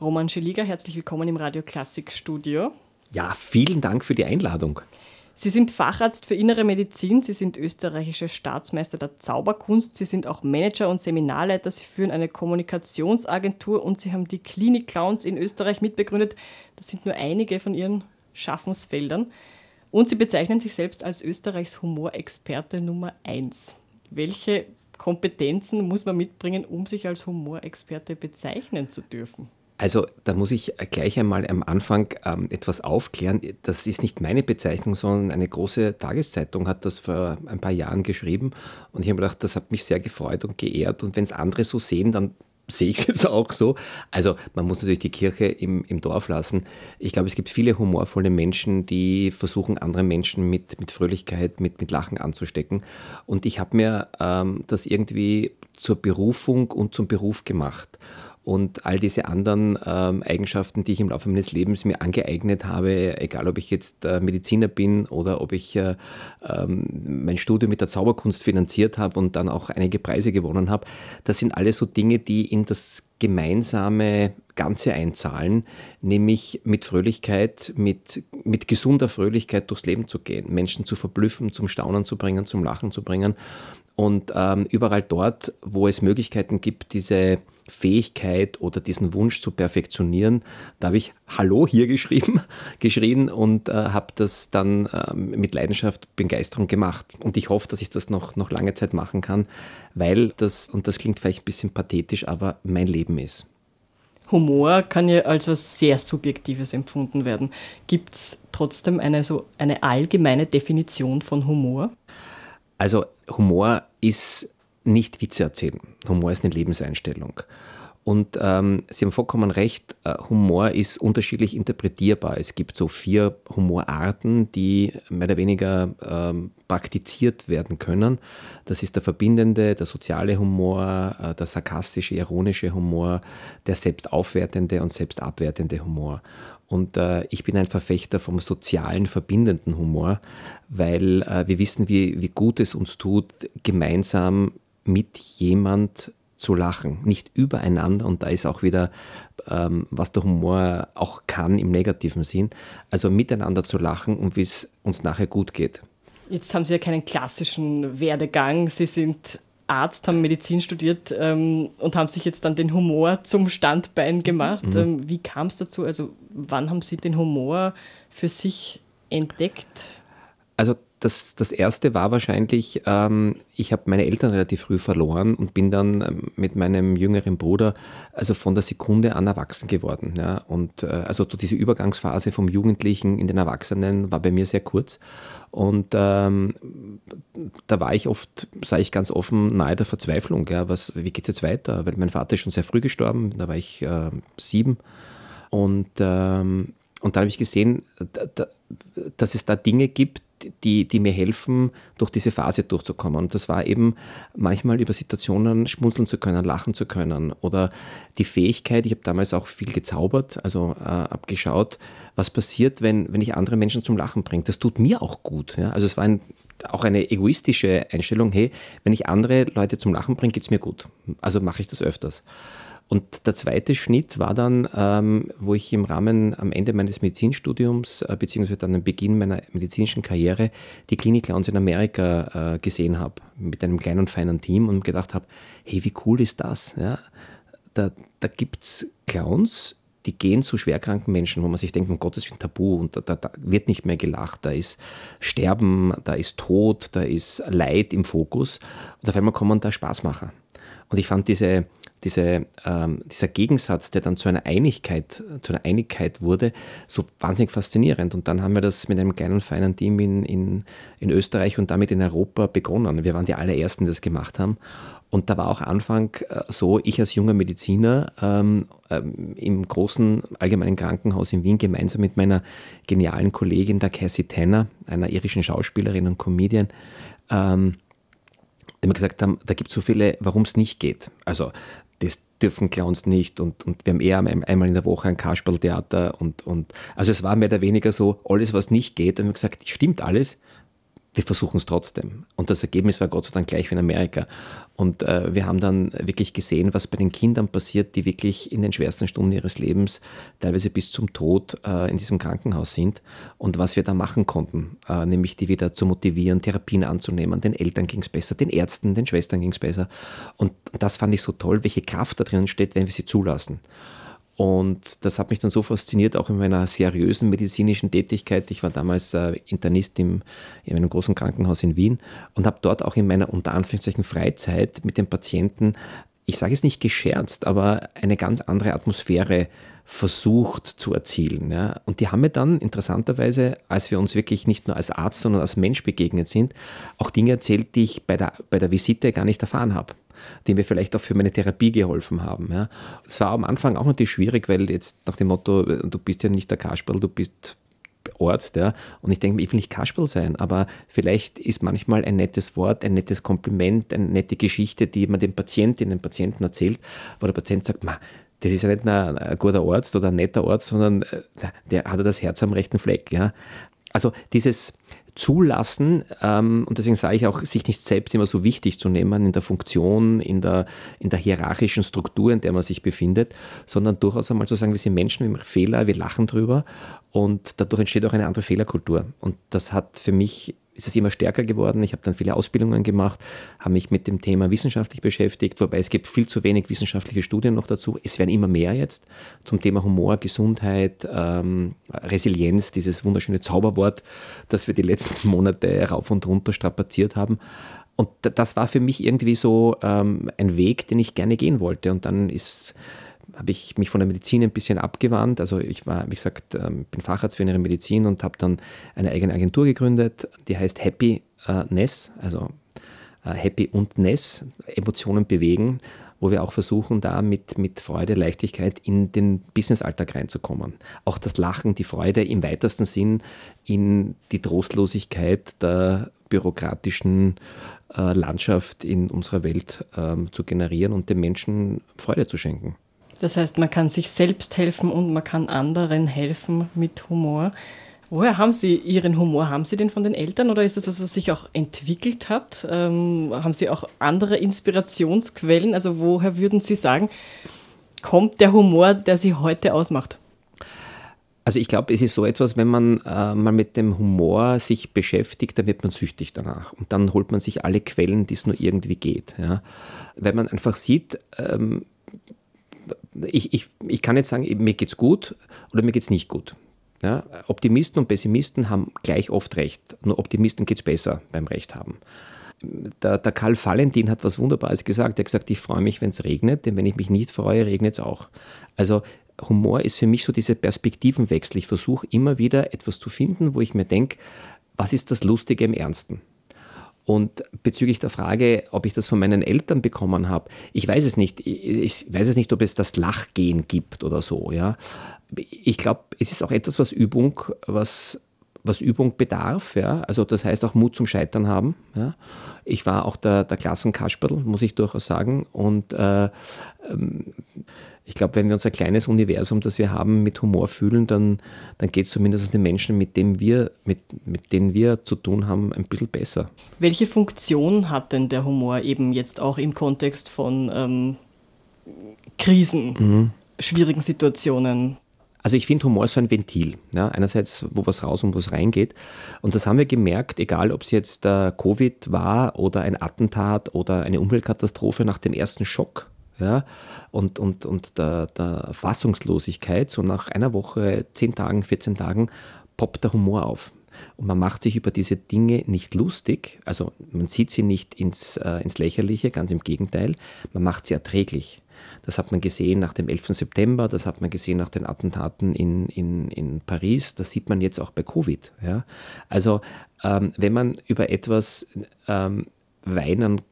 Roman Scheliger, herzlich willkommen im Radio Klassik Studio. Ja, vielen Dank für die Einladung. Sie sind Facharzt für Innere Medizin, Sie sind österreichische Staatsmeister der Zauberkunst, Sie sind auch Manager und Seminarleiter, Sie führen eine Kommunikationsagentur und Sie haben die Klinik Clowns in Österreich mitbegründet. Das sind nur einige von Ihren Schaffensfeldern. Und Sie bezeichnen sich selbst als Österreichs Humorexperte Nummer 1. Welche Kompetenzen muss man mitbringen, um sich als Humorexperte bezeichnen zu dürfen? Also da muss ich gleich einmal am Anfang ähm, etwas aufklären. Das ist nicht meine Bezeichnung, sondern eine große Tageszeitung hat das vor ein paar Jahren geschrieben. Und ich habe gedacht, das hat mich sehr gefreut und geehrt. Und wenn es andere so sehen, dann sehe ich es jetzt auch so. Also man muss natürlich die Kirche im, im Dorf lassen. Ich glaube, es gibt viele humorvolle Menschen, die versuchen, andere Menschen mit, mit Fröhlichkeit, mit, mit Lachen anzustecken. Und ich habe mir ähm, das irgendwie zur Berufung und zum Beruf gemacht und all diese anderen ähm, Eigenschaften, die ich im Laufe meines Lebens mir angeeignet habe, egal ob ich jetzt äh, Mediziner bin oder ob ich äh, ähm, mein Studium mit der Zauberkunst finanziert habe und dann auch einige Preise gewonnen habe, das sind alles so Dinge, die in das gemeinsame Ganze einzahlen, nämlich mit Fröhlichkeit, mit, mit gesunder Fröhlichkeit durchs Leben zu gehen, Menschen zu verblüffen, zum Staunen zu bringen, zum Lachen zu bringen. Und ähm, überall dort, wo es Möglichkeiten gibt, diese Fähigkeit oder diesen Wunsch zu perfektionieren. Da habe ich Hallo hier geschrieben, geschrien und äh, habe das dann äh, mit Leidenschaft, Begeisterung gemacht. Und ich hoffe, dass ich das noch, noch lange Zeit machen kann, weil das, und das klingt vielleicht ein bisschen pathetisch, aber mein Leben ist. Humor kann ja als was sehr Subjektives empfunden werden. Gibt es trotzdem eine, so eine allgemeine Definition von Humor? Also Humor ist nicht Witze erzählen. Humor ist eine Lebenseinstellung. Und ähm, Sie haben vollkommen recht, äh, Humor ist unterschiedlich interpretierbar. Es gibt so vier Humorarten, die mehr oder weniger ähm, praktiziert werden können. Das ist der verbindende, der soziale Humor, äh, der sarkastische, ironische Humor, der selbstaufwertende und selbstabwertende Humor. Und äh, ich bin ein Verfechter vom sozialen, verbindenden Humor, weil äh, wir wissen, wie, wie gut es uns tut, gemeinsam mit jemand zu lachen, nicht übereinander. Und da ist auch wieder, ähm, was der Humor auch kann im negativen Sinn. Also miteinander zu lachen und wie es uns nachher gut geht. Jetzt haben Sie ja keinen klassischen Werdegang. Sie sind Arzt, haben Medizin studiert ähm, und haben sich jetzt dann den Humor zum Standbein gemacht. Mhm. Ähm, wie kam es dazu? Also wann haben Sie den Humor für sich entdeckt? Also das, das erste war wahrscheinlich, ähm, ich habe meine Eltern relativ früh verloren und bin dann ähm, mit meinem jüngeren Bruder also von der Sekunde an erwachsen geworden. Ja? Und äh, also diese Übergangsphase vom Jugendlichen in den Erwachsenen war bei mir sehr kurz. Und ähm, da war ich oft, sage ich ganz offen, nahe der Verzweiflung. Ja? Was, wie geht es jetzt weiter? Weil mein Vater ist schon sehr früh gestorben, da war ich äh, sieben. Und, ähm, und dann habe ich gesehen, da, da, dass es da Dinge gibt, die, die mir helfen, durch diese Phase durchzukommen. Und das war eben manchmal über Situationen schmunzeln zu können, lachen zu können oder die Fähigkeit, ich habe damals auch viel gezaubert, also äh, habe geschaut, was passiert, wenn, wenn ich andere Menschen zum Lachen bringe. Das tut mir auch gut. Ja? Also es war ein, auch eine egoistische Einstellung, hey, wenn ich andere Leute zum Lachen bringe, geht es mir gut. Also mache ich das öfters. Und der zweite Schnitt war dann, ähm, wo ich im Rahmen am Ende meines Medizinstudiums, äh, beziehungsweise dann am Beginn meiner medizinischen Karriere, die Klinik Clowns in Amerika äh, gesehen habe, mit einem kleinen und feinen Team und gedacht habe, hey, wie cool ist das? Ja? Da, da gibt es Clowns, die gehen zu schwerkranken Menschen, wo man sich denkt, um Gottes Willen Tabu und da, da, da, wird nicht mehr gelacht, da ist Sterben, da ist Tod, da ist Leid im Fokus und auf einmal kommen da Spaßmacher. Und ich fand diese, diese, ähm, dieser Gegensatz, der dann zu einer Einigkeit, zu einer Einigkeit wurde, so wahnsinnig faszinierend. Und dann haben wir das mit einem kleinen, feinen Team in, in, in Österreich und damit in Europa begonnen. Wir waren die allerersten, die das gemacht haben. Und da war auch Anfang äh, so, ich als junger Mediziner ähm, ähm, im großen allgemeinen Krankenhaus in Wien gemeinsam mit meiner genialen Kollegin, der Cassie Tanner, einer irischen Schauspielerin und Comedian, ähm, immer gesagt haben, da gibt es so viele, warum es nicht geht. Also das dürfen Clowns nicht und, und wir haben eher einmal in der Woche ein Kasperltheater und, und also es war mehr oder weniger so, alles was nicht geht, und wir haben gesagt, stimmt alles, wir versuchen es trotzdem. Und das Ergebnis war Gott sei Dank gleich wie in Amerika. Und äh, wir haben dann wirklich gesehen, was bei den Kindern passiert, die wirklich in den schwersten Stunden ihres Lebens, teilweise bis zum Tod, äh, in diesem Krankenhaus sind und was wir da machen konnten, äh, nämlich die wieder zu motivieren, Therapien anzunehmen. Den Eltern ging es besser, den Ärzten, den Schwestern ging es besser. Und das fand ich so toll, welche Kraft da drin steht, wenn wir sie zulassen. Und das hat mich dann so fasziniert, auch in meiner seriösen medizinischen Tätigkeit. Ich war damals äh, Internist im, in einem großen Krankenhaus in Wien und habe dort auch in meiner unter Anführungszeichen Freizeit mit den Patienten, ich sage es nicht gescherzt, aber eine ganz andere Atmosphäre versucht zu erzielen. Ja. Und die haben mir dann interessanterweise, als wir uns wirklich nicht nur als Arzt, sondern als Mensch begegnet sind, auch Dinge erzählt, die ich bei der, bei der Visite gar nicht erfahren habe die mir vielleicht auch für meine Therapie geholfen haben. Ja. Es war am Anfang auch natürlich schwierig, weil jetzt nach dem Motto, du bist ja nicht der Kasperl, du bist Arzt, ja. Und ich denke mir, ich will nicht Kasperl sein, aber vielleicht ist manchmal ein nettes Wort, ein nettes Kompliment, eine nette Geschichte, die man dem Patienten, den Patienten erzählt, wo der Patient sagt, das ist ja nicht ein, ein guter Arzt oder ein netter Arzt, sondern äh, der hat ja das Herz am rechten Fleck, ja. Also dieses, zulassen. Ähm, und deswegen sage ich auch, sich nicht selbst immer so wichtig zu nehmen in der Funktion, in der, in der hierarchischen Struktur, in der man sich befindet, sondern durchaus einmal zu sagen, wir sind Menschen, wir machen Fehler, wir lachen drüber und dadurch entsteht auch eine andere Fehlerkultur. Und das hat für mich ist es immer stärker geworden. Ich habe dann viele Ausbildungen gemacht, habe mich mit dem Thema wissenschaftlich beschäftigt, wobei es gibt viel zu wenig wissenschaftliche Studien noch dazu. Es werden immer mehr jetzt zum Thema Humor, Gesundheit, ähm, Resilienz, dieses wunderschöne Zauberwort, das wir die letzten Monate rauf und runter strapaziert haben. Und das war für mich irgendwie so ähm, ein Weg, den ich gerne gehen wollte. Und dann ist habe ich mich von der Medizin ein bisschen abgewandt. Also ich war, wie gesagt, ähm, bin Facharzt für innere Medizin und habe dann eine eigene Agentur gegründet, die heißt Happiness, also äh, Happy und Ness, Emotionen bewegen, wo wir auch versuchen, da mit, mit Freude, Leichtigkeit in den Businessalltag reinzukommen. Auch das Lachen, die Freude im weitesten Sinn in die Trostlosigkeit der bürokratischen äh, Landschaft in unserer Welt ähm, zu generieren und den Menschen Freude zu schenken. Das heißt, man kann sich selbst helfen und man kann anderen helfen mit Humor. Woher haben Sie Ihren Humor? Haben Sie den von den Eltern oder ist das was, was sich auch entwickelt hat? Ähm, haben Sie auch andere Inspirationsquellen? Also woher würden Sie sagen, kommt der Humor, der Sie heute ausmacht? Also ich glaube, es ist so etwas, wenn man äh, mal mit dem Humor sich beschäftigt, dann wird man süchtig danach. Und dann holt man sich alle Quellen, die es nur irgendwie geht. Ja? Weil man einfach sieht, ähm, ich, ich, ich kann jetzt sagen, mir geht's gut oder mir geht's nicht gut. Ja, Optimisten und Pessimisten haben gleich oft recht. Nur Optimisten geht es besser beim Recht haben. Der, der, Karl Valentin hat was Wunderbares gesagt. Er hat gesagt, ich freue mich, wenn es regnet, denn wenn ich mich nicht freue, regnet es auch. Also Humor ist für mich so diese Perspektivenwechsel. Ich versuche immer wieder etwas zu finden, wo ich mir denke, was ist das Lustige im Ernsten? Und bezüglich der Frage, ob ich das von meinen Eltern bekommen habe, ich weiß es nicht. Ich weiß es nicht, ob es das Lachgehen gibt oder so. Ja. Ich glaube, es ist auch etwas, was Übung, was, was Übung bedarf. Ja. Also das heißt auch Mut zum Scheitern haben. Ja. Ich war auch der, der Klassenkasperl, muss ich durchaus sagen. Und äh, ähm, ich glaube, wenn wir unser kleines Universum, das wir haben, mit Humor fühlen, dann, dann geht es zumindest den Menschen, mit, dem wir, mit, mit denen wir zu tun haben, ein bisschen besser. Welche Funktion hat denn der Humor eben jetzt auch im Kontext von ähm, Krisen, mhm. schwierigen Situationen? Also ich finde Humor ist so ein Ventil. Ja? Einerseits, wo was raus und was reingeht. Und das haben wir gemerkt, egal ob es jetzt äh, Covid war oder ein Attentat oder eine Umweltkatastrophe nach dem ersten Schock ja, und, und, und der, der Fassungslosigkeit, so nach einer Woche, zehn Tagen, 14 Tagen, poppt der Humor auf. Und man macht sich über diese Dinge nicht lustig, also man sieht sie nicht ins, äh, ins Lächerliche, ganz im Gegenteil, man macht sie erträglich. Das hat man gesehen nach dem 11. September, das hat man gesehen nach den Attentaten in, in, in Paris, das sieht man jetzt auch bei Covid. Ja? Also ähm, wenn man über etwas ähm, weinen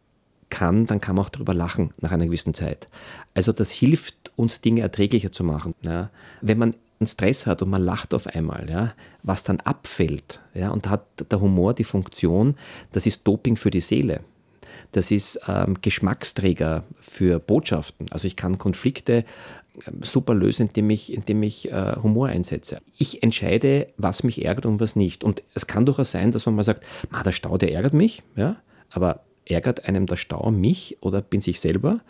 kann, dann kann man auch darüber lachen nach einer gewissen Zeit. Also das hilft uns, Dinge erträglicher zu machen. Ja. Wenn man einen Stress hat und man lacht auf einmal, ja, was dann abfällt, ja, und da hat der Humor die Funktion, das ist Doping für die Seele. Das ist ähm, Geschmacksträger für Botschaften. Also ich kann Konflikte super löse, indem ich, indem ich äh, Humor einsetze. Ich entscheide, was mich ärgert und was nicht. Und es kann durchaus sein, dass man mal sagt, der Stau, der ärgert mich, ja, aber ärgert einem der Stau mich oder bin ich selber,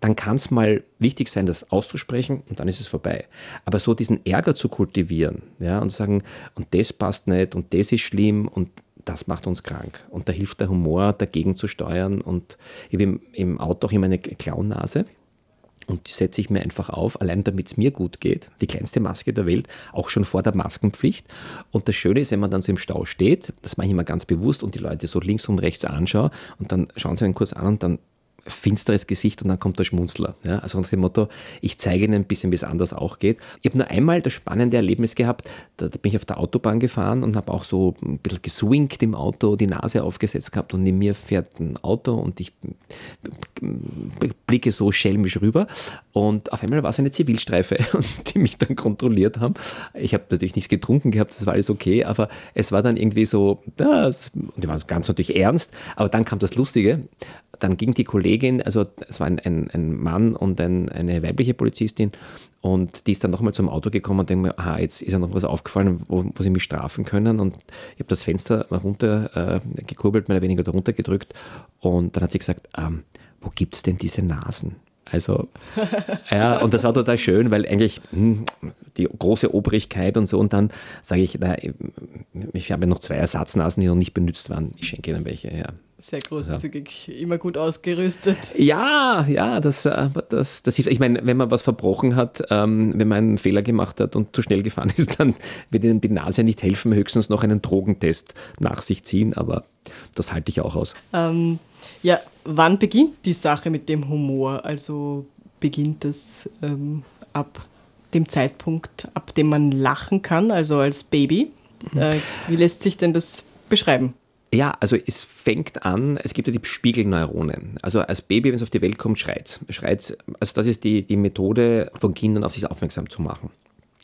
dann kann es mal wichtig sein, das auszusprechen und dann ist es vorbei. Aber so diesen Ärger zu kultivieren ja, und sagen, und das passt nicht und das ist schlimm und das macht uns krank. Und da hilft der Humor, dagegen zu steuern. Und ich habe im, Auto auch immer eine Clownnase. Und die setze ich mir einfach auf, allein damit es mir gut geht. Die kleinste Maske der Welt, auch schon vor der Maskenpflicht. Und das Schöne ist, wenn man dann so im Stau steht, das mache ich immer ganz bewusst und die Leute so links und rechts anschaue und dann schauen sie einen kurz an und dann finsteres Gesicht und dann kommt der Schmunzler. Ja, also nach dem Motto, ich zeige Ihnen ein bisschen, wie es anders auch geht. Ich habe nur einmal das spannende Erlebnis gehabt, da, bin ich auf der Autobahn gefahren und habe auch so ein bisschen geswingt im Auto, die Nase aufgesetzt gehabt und neben mir fährt ein Auto und ich blicke so schelmisch rüber und auf einmal war es eine Zivilstreife, die mich dann kontrolliert haben. Ich habe natürlich nichts getrunken gehabt, das war alles okay, aber es war dann irgendwie so, das, und die waren ganz natürlich ernst, aber dann kam das Lustige, dann ging die Kollegin, also es war ein, ein, ein Mann und ein, eine weibliche Polizistin, und die ist dann nochmal zum Auto gekommen und denkt mir, aha, jetzt ist ja noch was aufgefallen, wo, wo sie mich strafen können. Und ich habe das Fenster runter äh, gekurbelt, mehr oder weniger darunter gedrückt. Und dann hat sie gesagt, ähm, wo gibt es denn diese Nasen? Also, ja, und das war total schön, weil eigentlich hm, die große Obrigkeit und so. Und dann sage ich, na, ich habe noch zwei Ersatznasen, die noch nicht benutzt waren. Ich schenke ihnen welche, ja. Sehr großzügig, ja. immer gut ausgerüstet. Ja, ja, das, äh, das, das hilft. Ich meine, wenn man was verbrochen hat, ähm, wenn man einen Fehler gemacht hat und zu schnell gefahren ist, dann wird Ihnen die Nase nicht helfen, höchstens noch einen Drogentest nach sich ziehen, aber das halte ich auch aus. Ähm, ja, wann beginnt die Sache mit dem Humor? Also beginnt es ähm, ab dem Zeitpunkt, ab dem man lachen kann, also als Baby? Mhm. Äh, wie lässt sich denn das beschreiben? Ja, also es fängt an, es gibt ja die Spiegelneurone. Also als Baby, wenn es auf die Welt kommt, schreit es. Also das ist die, die Methode von Kindern auf sich aufmerksam zu machen.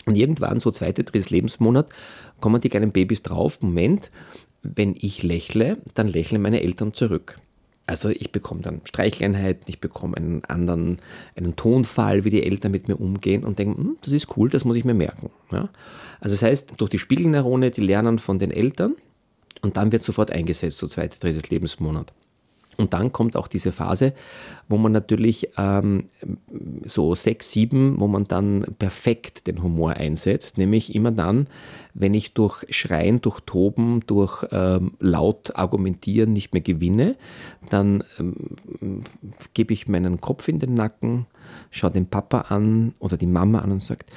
Und irgendwann, so zweite, drittes Lebensmonat, kommen die kleinen Babys drauf, Moment, wenn ich lächle, dann lächeln meine Eltern zurück. Also ich bekomme dann Streichleinheiten, ich bekomme einen anderen, einen Tonfall, wie die Eltern mit mir umgehen und denke, hm, das ist cool, das muss ich mir merken. Ja? Also das heißt, durch die Spiegelneurone, die lernen von den Eltern und dann wird sofort eingesetzt, so zweite, drittes Lebensmonat. Und dann kommt auch diese Phase, wo man natürlich ähm, so sechs, sieben, wo man dann perfekt den Humor einsetzt, nämlich immer dann, wenn ich durch Schreien, durch Toben, durch ähm, laut argumentieren nicht mehr gewinne, dann ähm, gebe ich meinen Kopf in den Nacken, schaue den Papa an oder die Mama an und sagt,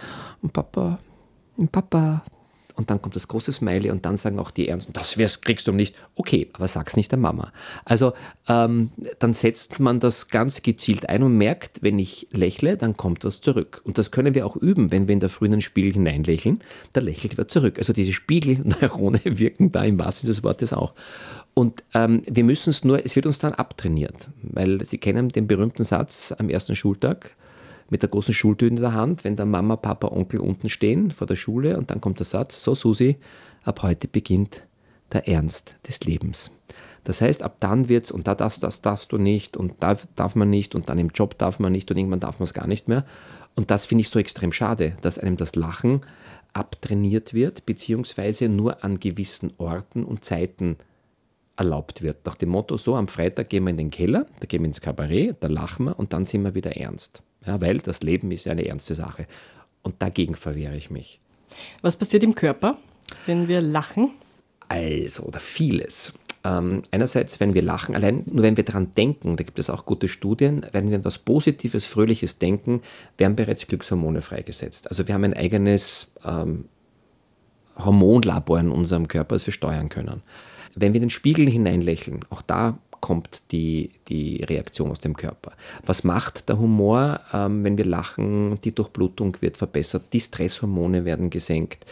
Papa, Papa, und dann kommt das große Smiley und dann sagen auch die Ernsten, das kriegst du nicht. Okay, aber sag's nicht der Mama. Also ähm, dann setzt man das ganz gezielt ein und merkt, wenn ich lächle, dann kommt was zurück. Und das können wir auch üben, wenn wir in der frühen Spiegel hineinlächeln, da lächelt wer zurück. Also diese Spiegelneurone wirken da im wahrsten des Wortes auch. Und ähm, wir müssen es nur, es wird uns dann abtrainiert, weil Sie kennen den berühmten Satz am ersten Schultag, mit der großen Schultüte in der Hand, wenn da Mama, Papa, Onkel unten stehen vor der Schule und dann kommt der Satz, so Susi, ab heute beginnt der Ernst des Lebens. Das heißt, ab dann wird es, und da das, das darfst du nicht und da darf man nicht und dann im Job darf man nicht und irgendwann darf man es gar nicht mehr. Und das finde ich so extrem schade, dass einem das Lachen abtrainiert wird, beziehungsweise nur an gewissen Orten und Zeiten erlaubt wird. Nach dem Motto, so am Freitag gehen wir in den Keller, da gehen wir ins Kabarett, da lachen wir und dann sind wir wieder ernst. Ja, weil das Leben ist ja eine ernste Sache. Und dagegen verwehre ich mich. Was passiert im Körper, wenn wir lachen? Also, oder vieles. Ähm, einerseits, wenn wir lachen, allein nur wenn wir daran denken, da gibt es auch gute Studien, wenn wir etwas Positives, Fröhliches denken, werden bereits Glückshormone freigesetzt. Also wir haben ein eigenes ähm, Hormonlabor in unserem Körper, das wir steuern können. Wenn wir den Spiegel hineinlächeln, auch da kommt die, die Reaktion aus dem Körper. Was macht der Humor, ähm, wenn wir lachen? Die Durchblutung wird verbessert, die Stresshormone werden gesenkt.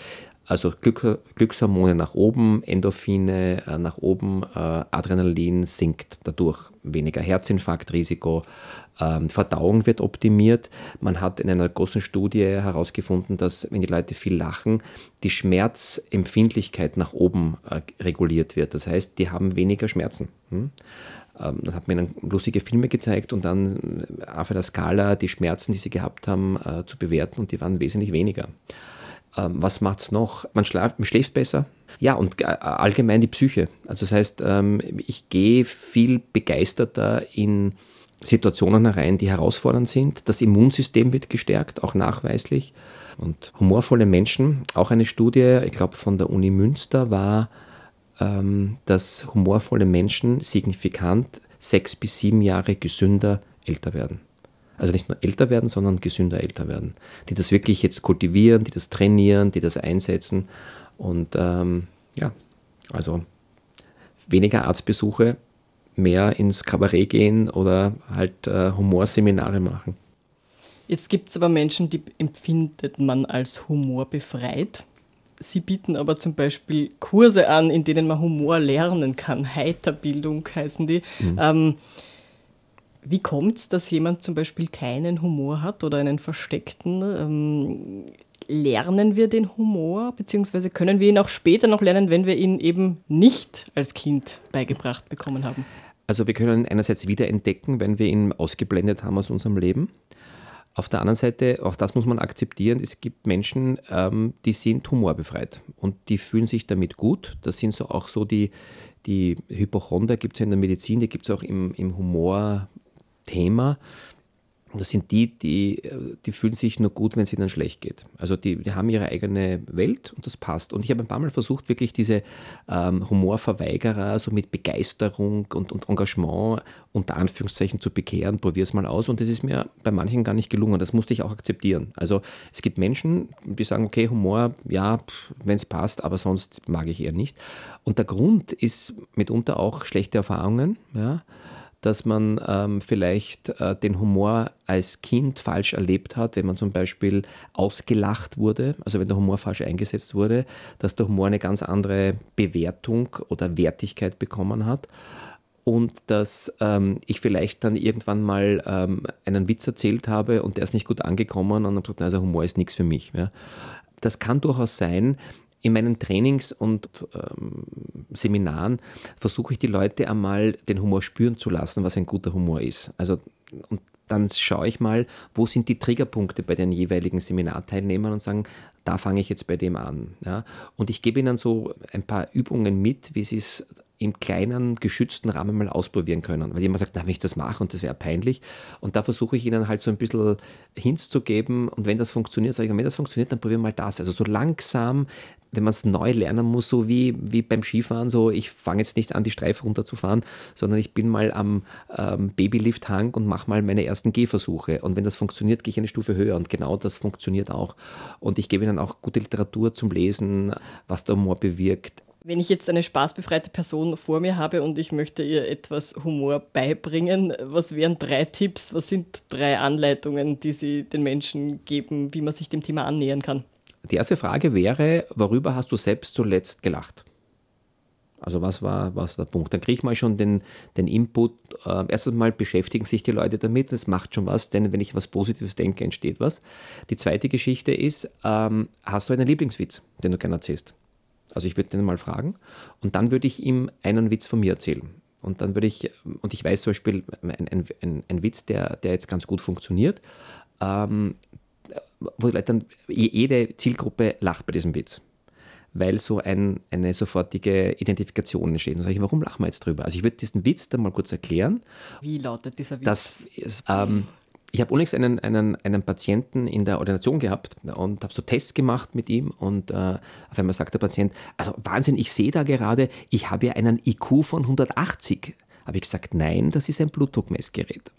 Also Glück, Glückshormone nach oben, Endorphine äh, nach oben, äh, Adrenalin sinkt dadurch, weniger Herzinfarktrisiko, Verdauung wird optimiert. Man hat in einer großen Studie herausgefunden, dass wenn die Leute viel lachen, die Schmerzempfindlichkeit nach oben äh, reguliert wird. Das heißt, die haben weniger Schmerzen. Hm? ähm, dann hat mir dann lustige Filme gezeigt und dann auf einer Skala die Schmerzen, die sie gehabt haben, äh, zu bewerten und die waren wesentlich weniger. Ähm, was macht es noch? Man, schlaft, man schläft besser. Ja, und allgemein die Psyche. Also das heißt, ähm, ich gehe viel begeisterter in Situationen herein, die herausfordernd sind. Das Immunsystem wird gestärkt, auch nachweislich. Und humorvolle Menschen, auch eine Studie, ich glaube von der Uni Münster, war, ähm, dass humorvolle Menschen signifikant sechs bis sieben Jahre gesünder älter werden. Also nicht nur älter werden, sondern gesünder älter werden. Die das wirklich jetzt kultivieren, die das trainieren, die das einsetzen. Und ähm, ja, also weniger Arztbesuche, mehr ins Kabarett gehen oder halt äh, Humorseminare machen. Jetzt gibt es aber Menschen, die empfindet man als humorbefreit. Sie bieten aber zum Beispiel Kurse an, in denen man Humor lernen kann. Heiterbildung heißen die. Mhm. Ähm, wie kommt es, dass jemand zum Beispiel keinen Humor hat oder einen versteckten? Ähm, lernen wir den Humor, beziehungsweise können wir ihn auch später noch lernen, wenn wir ihn eben nicht als Kind beigebracht bekommen haben? Also wir können ihn einerseits wiederentdecken, wenn wir ihn ausgeblendet haben aus unserem Leben. Auf der anderen Seite, auch das muss man akzeptieren, es gibt Menschen, ähm, die sind humorbefreit und die fühlen sich damit gut. Das sind so auch so die, die Hypochonder, gibt es ja in der Medizin, die gibt es auch im, im Humor-Thema. Das sind die, die, die fühlen sich nur gut, wenn es ihnen schlecht geht. Also die, die haben ihre eigene Welt und das passt. Und ich habe ein paar Mal versucht, wirklich diese ähm, Humorverweigerer so mit Begeisterung und, und Engagement unter Anführungszeichen zu bekehren. Probier es mal aus. Und das ist mir bei manchen gar nicht gelungen. Das musste ich auch akzeptieren. Also es gibt Menschen, die sagen, okay, Humor, ja, wenn es passt, aber sonst mag ich eher nicht. Und der Grund ist mitunter auch schlechte Erfahrungen. Ja dass man ähm, vielleicht äh, den Humor als Kind falsch erlebt hat, wenn man zum Beispiel ausgelacht wurde, also wenn der Humor falsch eingesetzt wurde, dass der Humor eine ganz andere Bewertung oder Wertigkeit bekommen hat und dass ähm, ich vielleicht dann irgendwann mal ähm, einen Witz erzählt habe und der ist nicht gut angekommen und habe gesagt, also Humor ist nichts für mich. Ja. Das kann durchaus sein, in meinen Trainings und ähm, Seminaren versuche ich die Leute einmal den Humor spüren zu lassen, was ein guter Humor ist. Also und dann schaue ich mal, wo sind die Triggerpunkte bei den jeweiligen Seminarteilnehmern und sagen, da fange ich jetzt bei dem an. Ja? Und ich gebe ihnen so ein paar Übungen mit, wie sie es im kleinen, geschützten Rahmen mal ausprobieren können. Weil jemand sagt, na, wenn ich das mache und das wäre peinlich. Und da versuche ich ihnen halt so ein bisschen Hints zu geben. Und wenn das funktioniert, sage ich, wenn das funktioniert, dann probieren wir mal das. Also so langsam, wenn man es neu lernen muss, so wie, wie beim Skifahren, so ich fange jetzt nicht an, die Streife runterzufahren, sondern ich bin mal am ähm, Babylift-Hang und mache mal meine ersten Gehversuche. Und wenn das funktioniert, gehe ich eine Stufe höher. Und genau das funktioniert auch. Und ich gebe ihnen auch gute Literatur zum Lesen, was der Humor bewirkt. Wenn ich jetzt eine spaßbefreite Person vor mir habe und ich möchte ihr etwas Humor beibringen, was wären drei Tipps, was sind drei Anleitungen, die Sie den Menschen geben, wie man sich dem Thema annähern kann? Die erste Frage wäre, worüber hast du selbst zuletzt gelacht? Also was war was der Punkt? Dann kriege ich mal schon den, den Input. Äh, erstens mal beschäftigen sich die Leute damit, das macht schon was, denn wenn ich was Positives denke, entsteht was. Die zweite Geschichte ist, ähm, hast du einen Lieblingswitz, den du gerne erzählst? Also ich würde den mal fragen und dann würde ich ihm einen Witz von mir erzählen. Und dann würde ich, und ich weiß zum Beispiel, ein, ein, ein, Witz, der, der jetzt ganz gut funktioniert, ähm, wo die Leute dann, jede Zielgruppe lacht bei diesem Witz. Weil so ein, eine sofortige Identifikation entsteht. Und sage ich, warum lachen wir jetzt drüber? Also ich würde diesen Witz dann mal kurz erklären. Wie lautet dieser Witz? Das ist, ähm, ich habe unlängst einen, einen, einen Patienten in der Ordination gehabt und habe so Tests gemacht mit ihm und äh, auf einmal sagt der Patient, also Wahnsinn, ich sehe da gerade, ich habe ja einen IQ von 180. Habe ich gesagt, nein, das ist ein Blutdruckmessgerät.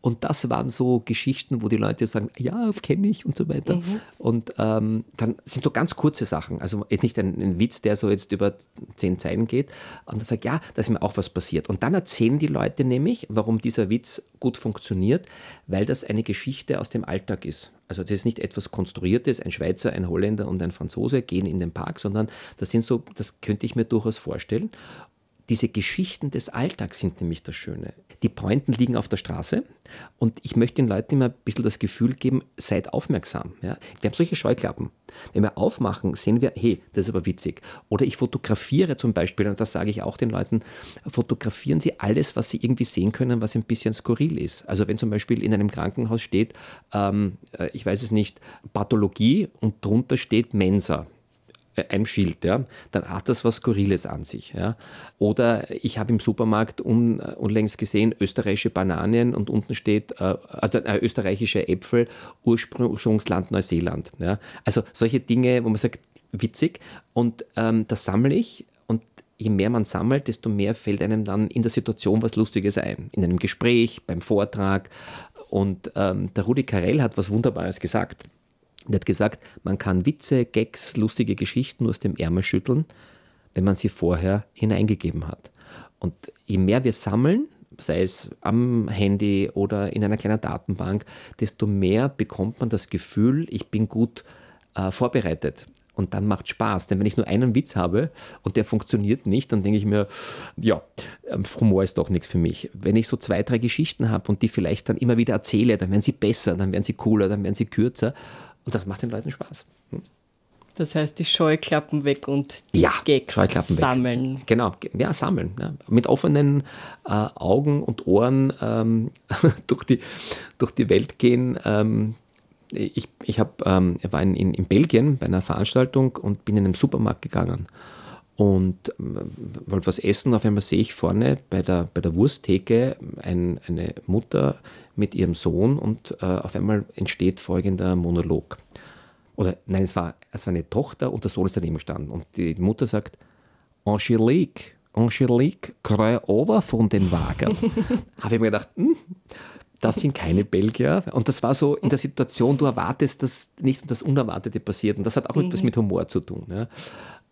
Und das waren so Geschichten, wo die Leute sagen, ja, kenne ich und so weiter. Mhm. Und ähm, dann sind so ganz kurze Sachen, also nicht ein, ein, Witz, der so jetzt über zehn Zeilen geht. Und dann sagt, ja, da ist mir auch was passiert. Und dann erzählen die Leute nämlich, warum dieser Witz gut funktioniert, weil das eine Geschichte aus dem Alltag ist. Also das ist nicht etwas Konstruiertes, ein Schweizer, ein Holländer und ein Franzose gehen in den Park, sondern das sind so, das könnte ich mir durchaus vorstellen diese Geschichten des Alltags sind nämlich das Schöne. Die Pointen liegen auf der Straße und ich möchte den Leuten immer ein bisschen das Gefühl geben, seid aufmerksam. Ja? Wir haben solche Scheuklappen. Wenn wir aufmachen, sehen wir, hey, das ist aber witzig. Oder ich fotografiere zum Beispiel, und das sage ich auch den Leuten, fotografieren Sie alles, was Sie irgendwie sehen können, was ein bisschen skurril ist. Also wenn zum Beispiel in einem Krankenhaus steht, ähm, äh, ich weiß es nicht, Pathologie und drunter steht Mensa einem Schild, ja, dann hat das was Skurriles an sich. Ja. Oder ich habe im Supermarkt un, unlängst gesehen, österreichische Bananen und unten steht äh, also, äh, österreichische Äpfel, Ursprungsland Neuseeland. Ja. Also solche Dinge, wo man sagt, witzig. Und ähm, das sammle ich und je mehr man sammelt, desto mehr fällt einem dann in der Situation was Lustiges ein. In einem Gespräch, beim Vortrag. Und ähm, der Rudi Carell hat was Wunderbares gesagt. Er hat gesagt, man kann Witze, Gags, lustige Geschichten aus dem Ärmel schütteln, wenn man sie vorher hineingegeben hat. Und je mehr wir sammeln, sei es am Handy oder in einer kleinen Datenbank, desto mehr bekommt man das Gefühl, ich bin gut äh, vorbereitet. Und dann macht Spaß. Denn wenn ich nur einen Witz habe und der funktioniert nicht, dann denke ich mir, ja, ähm, Humor ist doch nichts für mich. Wenn ich so zwei, drei Geschichten habe und die vielleicht dann immer wieder erzähle, dann werden sie besser, dann werden sie cooler, dann werden sie kürzer. Und das macht den Leuten Spaß. Hm? Das heißt, die Scheuklappen weg und die ja, Gags sammeln. Weg. Genau, ja, sammeln. Ja. Mit offenen äh, Augen und Ohren ähm, durch, die, durch die Welt gehen. Ähm, ich ich hab, ähm, war in, in, in, Belgien bei einer Veranstaltung und bin in einen Supermarkt gegangen und ähm, wollte was essen. Auf einmal sehe ich vorne bei der, bei der Wursttheke ein, eine Mutter mit ihrem Sohn und äh, auf einmal entsteht folgender Monolog. Oder nein, es war, es war eine Tochter und der Sohn ist daneben gestanden. Und die Mutter sagt, Angelique, Angelique, kreu over von dem Wagen. Habe ich mir gedacht, hm, das sind keine Belgier. Und das war so in der Situation, du erwartest, dass nicht das Unerwartete passiert. Und das hat auch mhm. etwas mit Humor zu tun. Ja.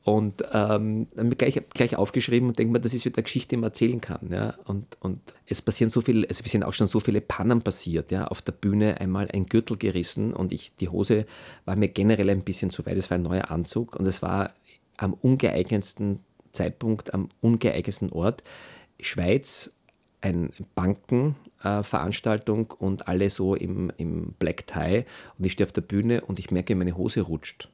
Und ähm, dann gleich, gleich aufgeschrieben und denke mir, das ist wieder eine Geschichte, die man erzählen kann. Ja? Und, und es passieren so viele, also es sind auch schon so viele Pannen passiert. Ja? Auf der Bühne einmal ein Gürtel gerissen und ich, die Hose war mir generell ein bisschen zu weit. Es war ein neuer Anzug und es war am ungeeignetsten Zeitpunkt, am ungeeignetsten Ort. Schweiz, ein Bankenveranstaltung äh, und alle so im, im Black Tie und ich stehe auf der Bühne und ich merke, meine Hose rutscht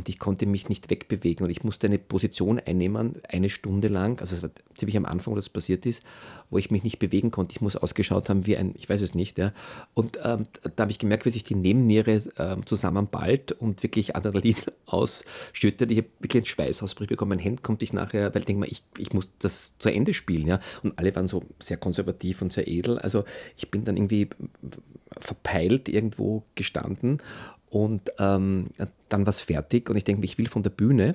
und ich konnte mich nicht wegbewegen und ich musste eine Position einnehmen, eine Stunde lang, also es war ziemlich am Anfang, wo das passiert ist, wo ich mich nicht bewegen konnte. Ich muss ausgeschaut haben wie ein, ich weiß es nicht, ja. Und ähm, da habe ich gemerkt, wie sich die Nebenniere ähm, zusammenballt und wirklich Adrenalin ausschüttet. Ich habe wirklich einen Schweißausbruch bekommen. Mein Hemd konnte ich nachher, weil ich denke mal, ich, ich muss das zu Ende spielen, ja. Und alle waren so sehr konservativ und sehr edel. Also ich bin dann irgendwie verpeilt irgendwo gestanden und ähm, dann war es fertig und ich denke, ich will von der Bühne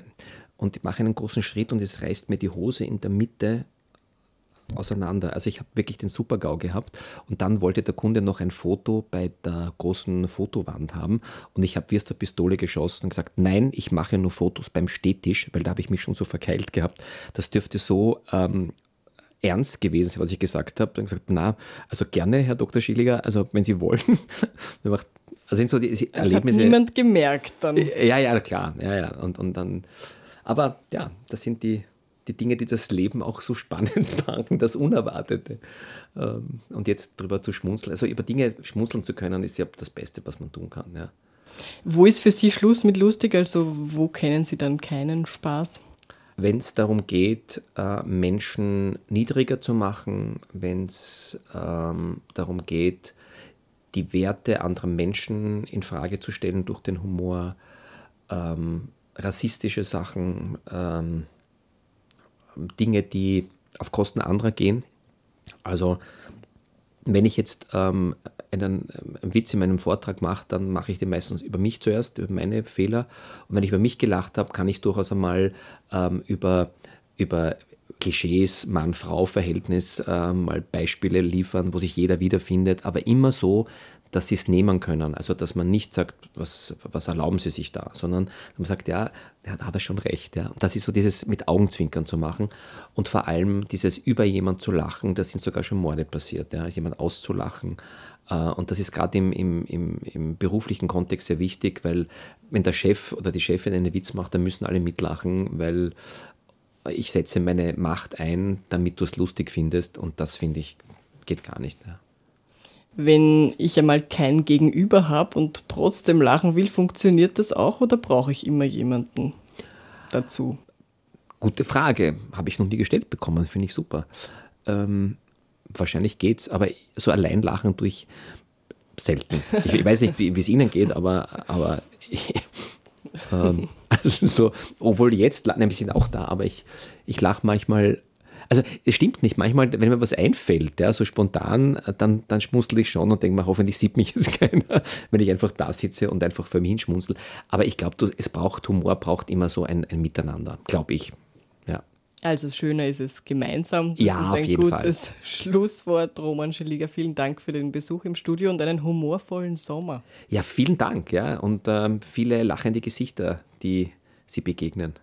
und mache einen großen Schritt und es reißt mir die Hose in der Mitte auseinander. Also ich habe wirklich den Super-GAU gehabt und dann wollte der Kunde noch ein Foto bei der großen Fotowand haben und ich habe wie aus der Pistole geschossen und gesagt, nein, ich mache nur Fotos beim Stehtisch, weil da habe ich mich schon so verkeilt gehabt. Das dürfte so ähm, ernst gewesen sein, was ich gesagt habe. Dann gesagt, na, also gerne, Herr Dr. Schilliger, also wenn Sie wollen. also sind so die, das Erlebnisse. hat niemand gemerkt dann. Ja, ja, klar. Ja, ja. Und, und dann, aber ja, das sind die, die Dinge, die das Leben auch so spannend machen, das Unerwartete. Ähm, und jetzt drüber zu schmunzeln, also über Dinge schmunzeln zu können, ist ja das Beste, was man tun kann. Ja. Wo ist für Sie Schluss mit lustig? Also wo kennen Sie dann keinen Spaß? Wenn es darum geht, äh, Menschen niedriger zu machen, wenn es ähm, darum geht, die Werte anderer Menschen in Frage zu stellen durch den Humor, ähm, rassistische Sachen, ähm, Dinge, die auf Kosten anderer gehen. Also wenn ich jetzt ähm, einen, einen, Witz in meinem Vortrag mache, dann mache ich den meistens über mich zuerst, über meine Fehler. Und wenn ich über mich gelacht habe, kann ich durchaus einmal ähm, über, über Klischees, Mann-Frau-Verhältnis äh, mal Beispiele liefern, wo sich jeder wiederfindet, aber immer so, dass sie es nehmen können. Also, dass man nicht sagt, was, was erlauben sie sich da, sondern man sagt, ja, ja da hat er schon recht. Ja. Und das ist so dieses mit Augenzwinkern zu machen und vor allem dieses über jemand zu lachen, da sind sogar schon Morde passiert, ja, jemand auszulachen. Äh, und das ist gerade im, im, im, im, beruflichen Kontext sehr wichtig, weil wenn der Chef oder die Chefin einen Witz macht, dann müssen alle mitlachen, weil ich setze meine Macht ein, damit du es lustig findest und das finde ich geht gar nicht. Wenn ich einmal kein Gegenüber habe und trotzdem lachen will, funktioniert das auch oder brauche ich immer jemanden dazu? Gute Frage, habe ich noch nie gestellt bekommen, finde ich super. Ähm, wahrscheinlich geht's, aber so allein lachen durch selten. Ich, ich weiß nicht, wie es Ihnen geht, aber, aber ähm, also so, obwohl jetzt, nein, wir sind auch da, aber ich, ich lache manchmal also es stimmt nicht. Manchmal, wenn mir was einfällt, ja, so spontan, dann, dann schmunzel ich schon und denke mir, hoffentlich sieht mich jetzt keiner, wenn ich einfach da sitze und einfach für mich hinschmunzel. Aber ich glaube, es braucht, Humor braucht immer so ein, ein Miteinander, glaube ich. Also schöner ist es gemeinsam. Das ja, ist ein gutes Fall. Schlusswort. Roman Scheliger, vielen Dank für den Besuch im Studio und einen humorvollen Sommer. Ja, vielen Dank. Ja, und ähm, viele lachende Gesichter, die Sie begegnen.